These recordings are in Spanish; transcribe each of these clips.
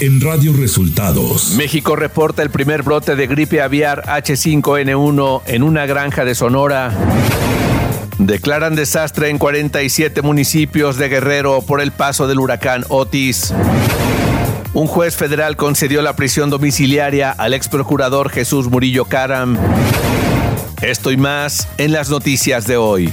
en Radio Resultados. México reporta el primer brote de gripe aviar H5N1 en una granja de Sonora. Declaran desastre en 47 municipios de Guerrero por el paso del huracán Otis. Un juez federal concedió la prisión domiciliaria al ex procurador Jesús Murillo Caram. Esto y más en las noticias de hoy.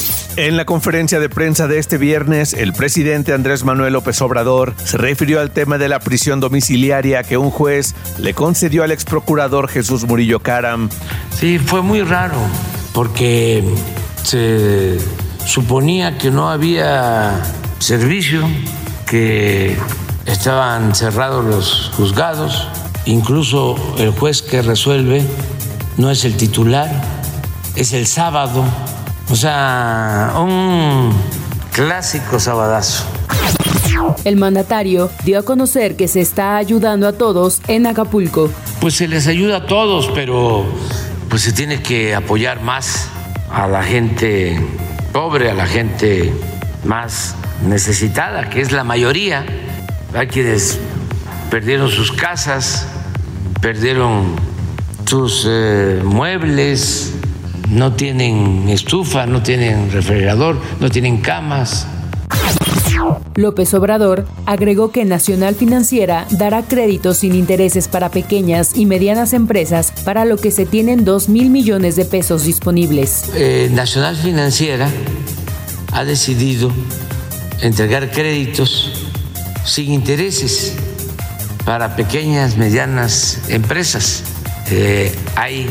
En la conferencia de prensa de este viernes, el presidente Andrés Manuel López Obrador se refirió al tema de la prisión domiciliaria que un juez le concedió al ex procurador Jesús Murillo Caram. Sí, fue muy raro porque se suponía que no había servicio, que estaban cerrados los juzgados, incluso el juez que resuelve no es el titular, es el sábado o sea, un clásico sabadazo. El mandatario dio a conocer que se está ayudando a todos en Acapulco. Pues se les ayuda a todos, pero pues se tiene que apoyar más a la gente pobre, a la gente más necesitada, que es la mayoría. Hay quienes perdieron sus casas, perdieron sus eh, muebles, no tienen estufa, no tienen refrigerador, no tienen camas. López Obrador agregó que Nacional Financiera dará créditos sin intereses para pequeñas y medianas empresas, para lo que se tienen 2 mil millones de pesos disponibles. Eh, Nacional Financiera ha decidido entregar créditos sin intereses para pequeñas, medianas empresas. Eh, hay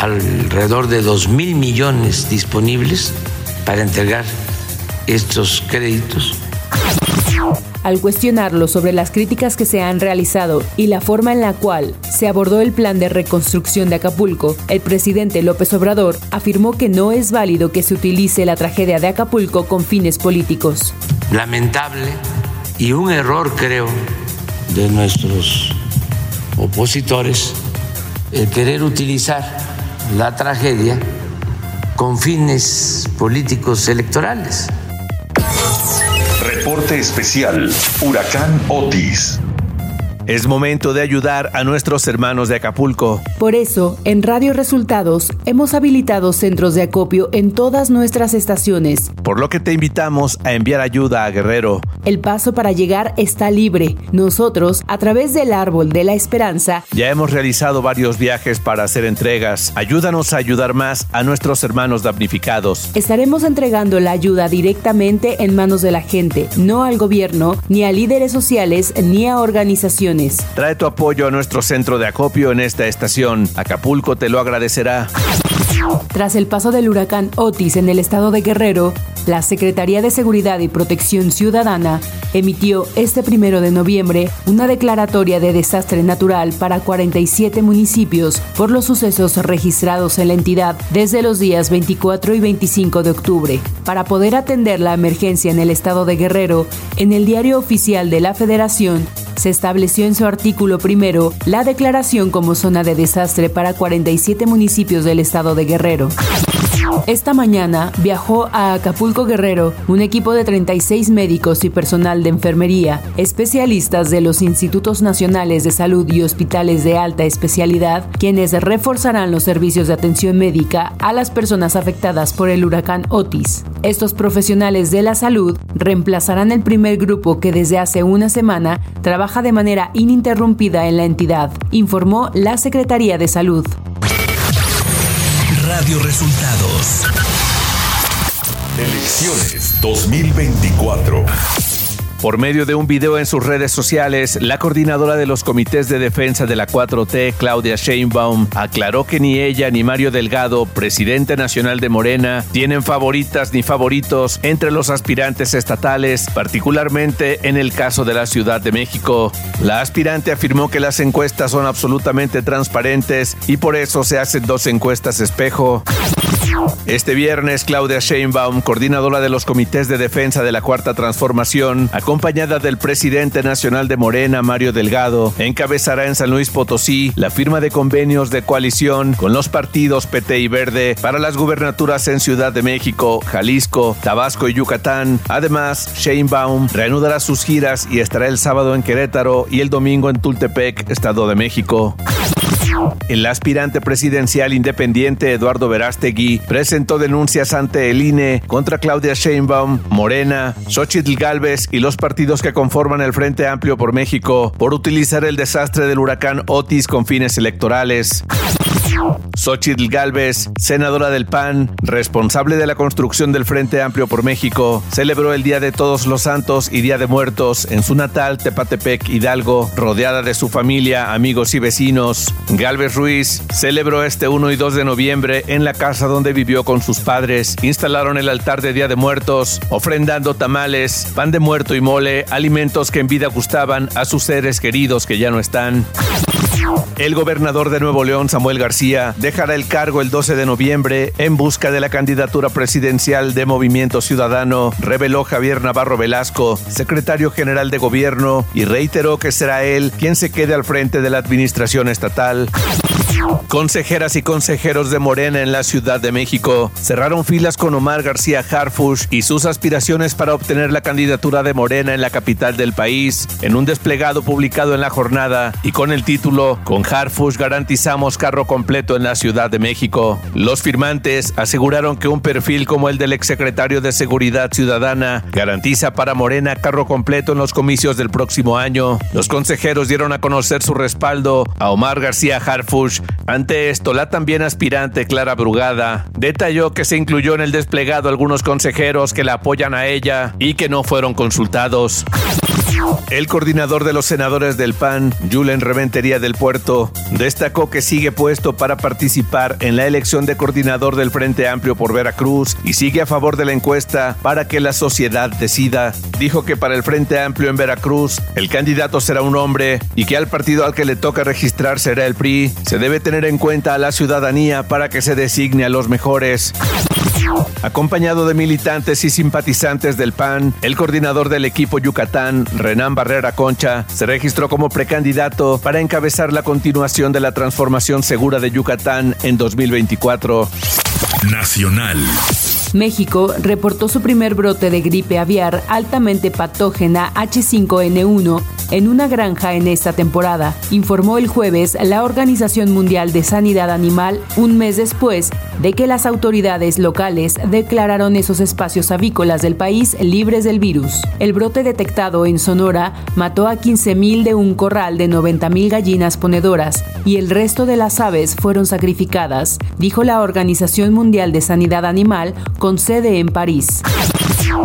alrededor de 2 mil millones disponibles para entregar estos créditos. Al cuestionarlo sobre las críticas que se han realizado y la forma en la cual se abordó el plan de reconstrucción de Acapulco, el presidente López Obrador afirmó que no es válido que se utilice la tragedia de Acapulco con fines políticos. Lamentable y un error, creo, de nuestros opositores el querer utilizar la tragedia con fines políticos electorales. Reporte especial, Huracán Otis. Es momento de ayudar a nuestros hermanos de Acapulco. Por eso, en Radio Resultados hemos habilitado centros de acopio en todas nuestras estaciones. Por lo que te invitamos a enviar ayuda a Guerrero. El paso para llegar está libre. Nosotros, a través del Árbol de la Esperanza, ya hemos realizado varios viajes para hacer entregas. Ayúdanos a ayudar más a nuestros hermanos damnificados. Estaremos entregando la ayuda directamente en manos de la gente, no al gobierno, ni a líderes sociales, ni a organizaciones Trae tu apoyo a nuestro centro de acopio en esta estación. Acapulco te lo agradecerá. Tras el paso del huracán Otis en el estado de Guerrero, la Secretaría de Seguridad y Protección Ciudadana emitió este primero de noviembre una declaratoria de desastre natural para 47 municipios por los sucesos registrados en la entidad desde los días 24 y 25 de octubre. Para poder atender la emergencia en el estado de Guerrero, en el diario oficial de la Federación se estableció en su artículo primero la declaración como zona de desastre para 47 municipios del estado de Guerrero. Esta mañana viajó a Acapulco Guerrero un equipo de 36 médicos y personal de enfermería, especialistas de los Institutos Nacionales de Salud y hospitales de alta especialidad, quienes reforzarán los servicios de atención médica a las personas afectadas por el huracán Otis. Estos profesionales de la salud reemplazarán el primer grupo que desde hace una semana trabaja de manera ininterrumpida en la entidad, informó la Secretaría de Salud. Radio Resultados. Elecciones 2024. Por medio de un video en sus redes sociales, la coordinadora de los comités de defensa de la 4T, Claudia Sheinbaum, aclaró que ni ella ni Mario Delgado, presidente nacional de Morena, tienen favoritas ni favoritos entre los aspirantes estatales, particularmente en el caso de la Ciudad de México. La aspirante afirmó que las encuestas son absolutamente transparentes y por eso se hacen dos encuestas espejo. Este viernes, Claudia Sheinbaum, coordinadora de los comités de defensa de la Cuarta Transformación, acompañada del presidente nacional de Morena, Mario Delgado, encabezará en San Luis Potosí la firma de convenios de coalición con los partidos PT y Verde para las gubernaturas en Ciudad de México, Jalisco, Tabasco y Yucatán. Además, Sheinbaum reanudará sus giras y estará el sábado en Querétaro y el domingo en Tultepec, Estado de México. El aspirante presidencial independiente Eduardo Verástegui presentó denuncias ante el INE contra Claudia Sheinbaum, Morena, Xochitl Galvez y los partidos que conforman el Frente Amplio por México por utilizar el desastre del huracán Otis con fines electorales. Xochitl Galvez, senadora del PAN, responsable de la construcción del Frente Amplio por México, celebró el Día de Todos los Santos y Día de Muertos en su natal Tepatepec, Hidalgo, rodeada de su familia, amigos y vecinos. Galvez Ruiz celebró este 1 y 2 de noviembre en la casa donde vivió con sus padres. Instalaron el altar de Día de Muertos, ofrendando tamales, pan de muerto y mole, alimentos que en vida gustaban a sus seres queridos que ya no están. El gobernador de Nuevo León, Samuel García, dejará el cargo el 12 de noviembre en busca de la candidatura presidencial de Movimiento Ciudadano, reveló Javier Navarro Velasco, secretario general de gobierno, y reiteró que será él quien se quede al frente de la administración estatal. Consejeras y consejeros de Morena en la Ciudad de México cerraron filas con Omar García Harfush y sus aspiraciones para obtener la candidatura de Morena en la capital del país en un desplegado publicado en la jornada y con el título Con Harfush garantizamos carro completo en la Ciudad de México. Los firmantes aseguraron que un perfil como el del exsecretario de Seguridad Ciudadana garantiza para Morena carro completo en los comicios del próximo año. Los consejeros dieron a conocer su respaldo a Omar García Harfush ante esto, la también aspirante Clara Brugada detalló que se incluyó en el desplegado algunos consejeros que la apoyan a ella y que no fueron consultados. El coordinador de los senadores del PAN, Julen Reventería del Puerto, destacó que sigue puesto para participar en la elección de coordinador del Frente Amplio por Veracruz y sigue a favor de la encuesta para que la sociedad decida. Dijo que para el Frente Amplio en Veracruz, el candidato será un hombre y que al partido al que le toca registrar será el PRI. Se debe tener en cuenta a la ciudadanía para que se designe a los mejores. Acompañado de militantes y simpatizantes del PAN, el coordinador del equipo Yucatán, Renan Barrera Concha, se registró como precandidato para encabezar la continuación de la transformación segura de Yucatán en 2024. Nacional. México reportó su primer brote de gripe aviar altamente patógena H5N1 en una granja en esta temporada, informó el jueves la Organización Mundial de Sanidad Animal un mes después de que las autoridades locales declararon esos espacios avícolas del país libres del virus. El brote detectado en Sonora mató a 15.000 de un corral de 90.000 gallinas ponedoras y el resto de las aves fueron sacrificadas, dijo la Organización Mundial de Sanidad Animal con sede en París.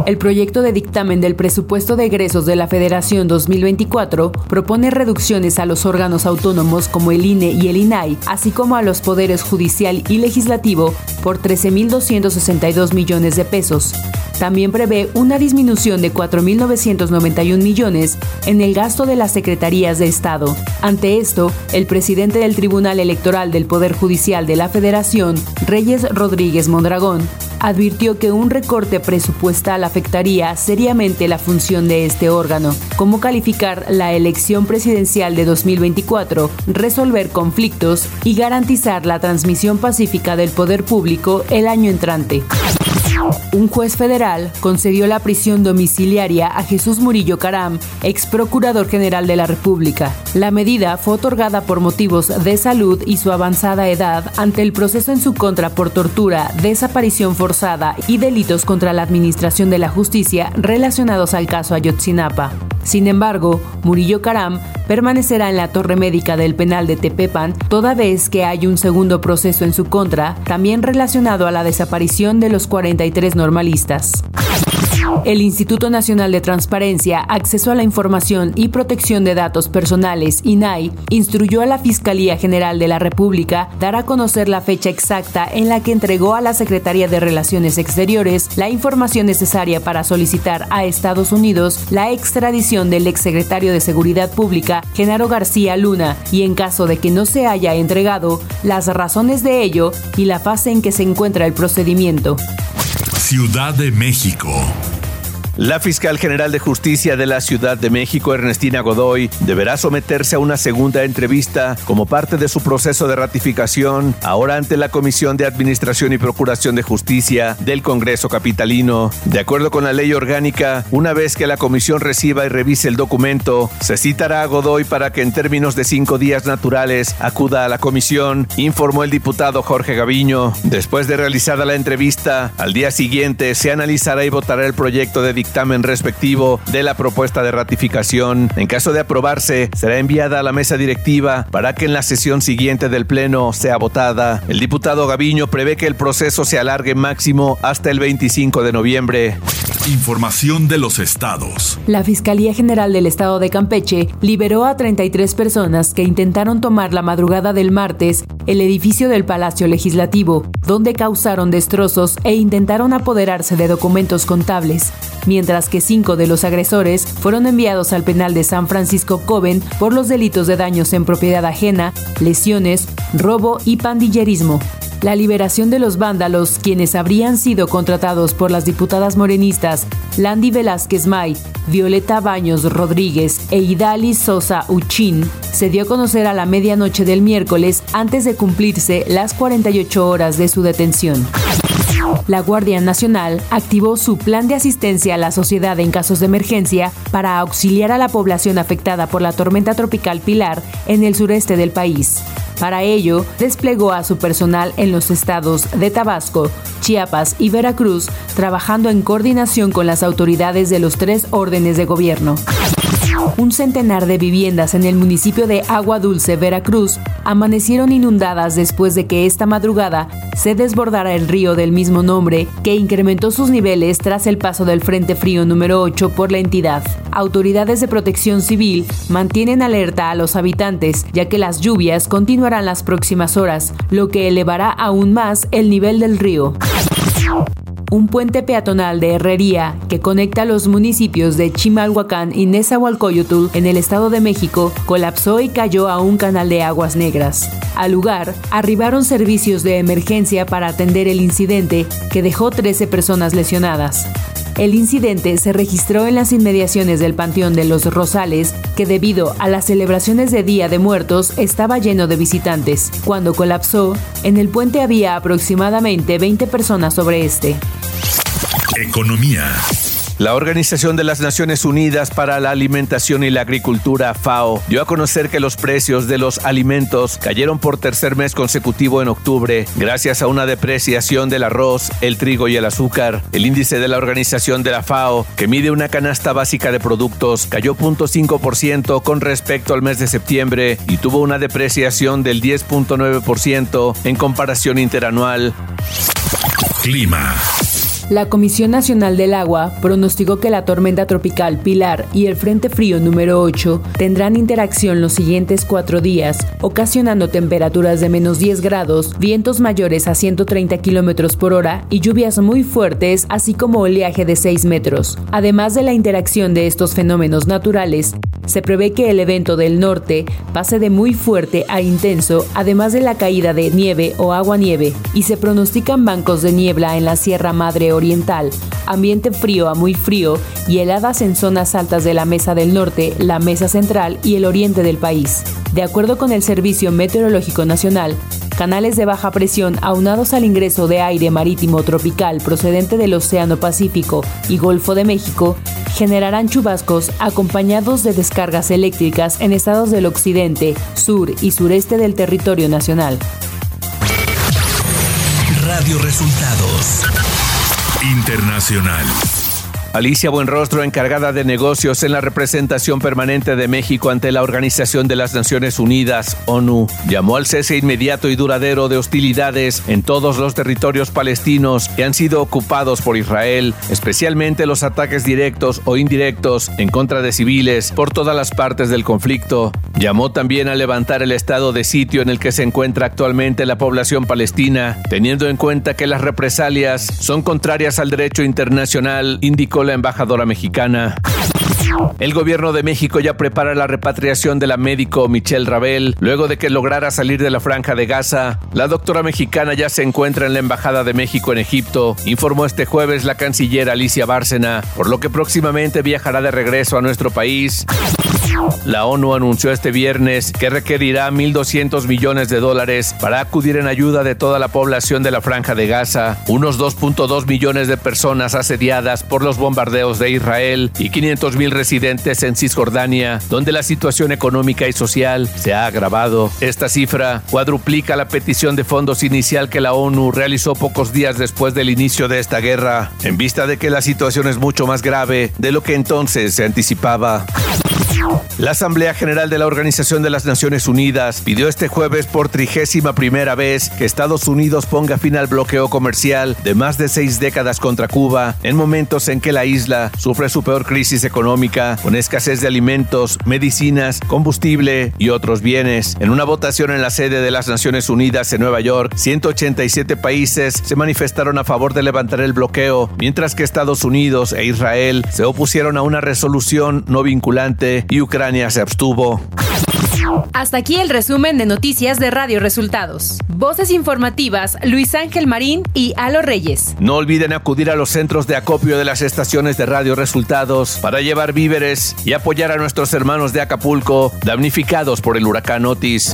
El proyecto de dictamen del presupuesto de egresos de la Federación 2024 propone reducciones a los órganos autónomos como el INE y el INAI, así como a los poderes judicial y legislativo por 13.262 millones de pesos. También prevé una disminución de 4.991 millones en el gasto de las secretarías de Estado. Ante esto, el presidente del Tribunal Electoral del Poder Judicial de la Federación, Reyes Rodríguez Mondragón, advirtió que un recorte presupuestal afectaría seriamente la función de este órgano, como calificar la elección presidencial de 2024, resolver conflictos y garantizar la transmisión pacífica del poder público el año entrante. Un juez federal concedió la prisión domiciliaria a Jesús Murillo Caram, ex procurador general de la República. La medida fue otorgada por motivos de salud y su avanzada edad ante el proceso en su contra por tortura, desaparición forzada y delitos contra la administración de la justicia relacionados al caso Ayotzinapa. Sin embargo, Murillo Caram permanecerá en la torre médica del penal de Tepepan toda vez que hay un segundo proceso en su contra, también relacionado a la desaparición de los 43 normalistas. El Instituto Nacional de Transparencia, Acceso a la Información y Protección de Datos Personales, INAI, instruyó a la Fiscalía General de la República dar a conocer la fecha exacta en la que entregó a la Secretaría de Relaciones Exteriores la información necesaria para solicitar a Estados Unidos la extradición del exsecretario de Seguridad Pública, Genaro García Luna, y en caso de que no se haya entregado, las razones de ello y la fase en que se encuentra el procedimiento. Ciudad de México. La fiscal general de justicia de la Ciudad de México, Ernestina Godoy, deberá someterse a una segunda entrevista como parte de su proceso de ratificación, ahora ante la Comisión de Administración y Procuración de Justicia del Congreso Capitalino. De acuerdo con la ley orgánica, una vez que la comisión reciba y revise el documento, se citará a Godoy para que en términos de cinco días naturales acuda a la comisión, informó el diputado Jorge Gaviño. Después de realizada la entrevista, al día siguiente se analizará y votará el proyecto de dictamen respectivo de la propuesta de ratificación. En caso de aprobarse, será enviada a la mesa directiva para que en la sesión siguiente del Pleno sea votada. El diputado Gaviño prevé que el proceso se alargue máximo hasta el 25 de noviembre. Información de los estados. La Fiscalía General del Estado de Campeche liberó a 33 personas que intentaron tomar la madrugada del martes el edificio del Palacio Legislativo, donde causaron destrozos e intentaron apoderarse de documentos contables, mientras que cinco de los agresores fueron enviados al penal de San Francisco Coven por los delitos de daños en propiedad ajena, lesiones, robo y pandillerismo. La liberación de los vándalos, quienes habrían sido contratados por las diputadas morenistas Landy Velázquez May, Violeta Baños Rodríguez e Idali Sosa Uchín, se dio a conocer a la medianoche del miércoles antes de cumplirse las 48 horas de su detención. La Guardia Nacional activó su plan de asistencia a la sociedad en casos de emergencia para auxiliar a la población afectada por la tormenta tropical Pilar en el sureste del país. Para ello, desplegó a su personal en los estados de Tabasco, Chiapas y Veracruz, trabajando en coordinación con las autoridades de los tres órdenes de gobierno. Un centenar de viviendas en el municipio de Agua Dulce, Veracruz, amanecieron inundadas después de que esta madrugada se desbordara el río del mismo nombre, que incrementó sus niveles tras el paso del Frente Frío número 8 por la entidad. Autoridades de protección civil mantienen alerta a los habitantes, ya que las lluvias continuarán las próximas horas, lo que elevará aún más el nivel del río un puente peatonal de herrería que conecta los municipios de Chimalhuacán y Nezahualcóyotl en el Estado de México colapsó y cayó a un canal de aguas negras. Al lugar, arribaron servicios de emergencia para atender el incidente que dejó 13 personas lesionadas. El incidente se registró en las inmediaciones del Panteón de los Rosales, que debido a las celebraciones de Día de Muertos estaba lleno de visitantes. Cuando colapsó, en el puente había aproximadamente 20 personas sobre este. Economía. La Organización de las Naciones Unidas para la Alimentación y la Agricultura, FAO, dio a conocer que los precios de los alimentos cayeron por tercer mes consecutivo en octubre, gracias a una depreciación del arroz, el trigo y el azúcar. El índice de la Organización de la FAO, que mide una canasta básica de productos, cayó 0.5% con respecto al mes de septiembre y tuvo una depreciación del 10.9% en comparación interanual. Clima. La Comisión Nacional del Agua pronosticó que la tormenta tropical Pilar y el Frente Frío número 8 tendrán interacción los siguientes cuatro días, ocasionando temperaturas de menos 10 grados, vientos mayores a 130 kilómetros por hora y lluvias muy fuertes, así como oleaje de 6 metros. Además de la interacción de estos fenómenos naturales, se prevé que el evento del norte pase de muy fuerte a intenso, además de la caída de nieve o agua nieve, y se pronostican bancos de niebla en la Sierra Madre oriental, ambiente frío a muy frío y heladas en zonas altas de la Mesa del Norte, la Mesa Central y el oriente del país. De acuerdo con el Servicio Meteorológico Nacional, canales de baja presión aunados al ingreso de aire marítimo tropical procedente del Océano Pacífico y Golfo de México generarán chubascos acompañados de descargas eléctricas en estados del occidente, sur y sureste del territorio nacional. Radio Resultados Internacional. Alicia Buenrostro, encargada de negocios en la representación permanente de México ante la Organización de las Naciones Unidas, ONU, llamó al cese inmediato y duradero de hostilidades en todos los territorios palestinos que han sido ocupados por Israel, especialmente los ataques directos o indirectos en contra de civiles por todas las partes del conflicto. Llamó también a levantar el estado de sitio en el que se encuentra actualmente la población palestina, teniendo en cuenta que las represalias son contrarias al derecho internacional, indicó la embajadora mexicana. El gobierno de México ya prepara la repatriación de la médico Michelle Rabel luego de que lograra salir de la franja de Gaza. La doctora mexicana ya se encuentra en la Embajada de México en Egipto, informó este jueves la canciller Alicia Bárcena, por lo que próximamente viajará de regreso a nuestro país. La ONU anunció este viernes que requerirá 1.200 millones de dólares para acudir en ayuda de toda la población de la franja de Gaza, unos 2.2 millones de personas asediadas por los bombardeos de Israel y 500 mil residentes en Cisjordania, donde la situación económica y social se ha agravado. Esta cifra cuadruplica la petición de fondos inicial que la ONU realizó pocos días después del inicio de esta guerra, en vista de que la situación es mucho más grave de lo que entonces se anticipaba. La Asamblea General de la Organización de las Naciones Unidas pidió este jueves por trigésima primera vez que Estados Unidos ponga fin al bloqueo comercial de más de seis décadas contra Cuba en momentos en que la isla sufre su peor crisis económica con escasez de alimentos, medicinas, combustible y otros bienes. En una votación en la sede de las Naciones Unidas en Nueva York, 187 países se manifestaron a favor de levantar el bloqueo, mientras que Estados Unidos e Israel se opusieron a una resolución no vinculante y Ucrania se abstuvo. Hasta aquí el resumen de noticias de Radio Resultados. Voces informativas Luis Ángel Marín y Alo Reyes. No olviden acudir a los centros de acopio de las estaciones de Radio Resultados para llevar víveres y apoyar a nuestros hermanos de Acapulco damnificados por el huracán Otis.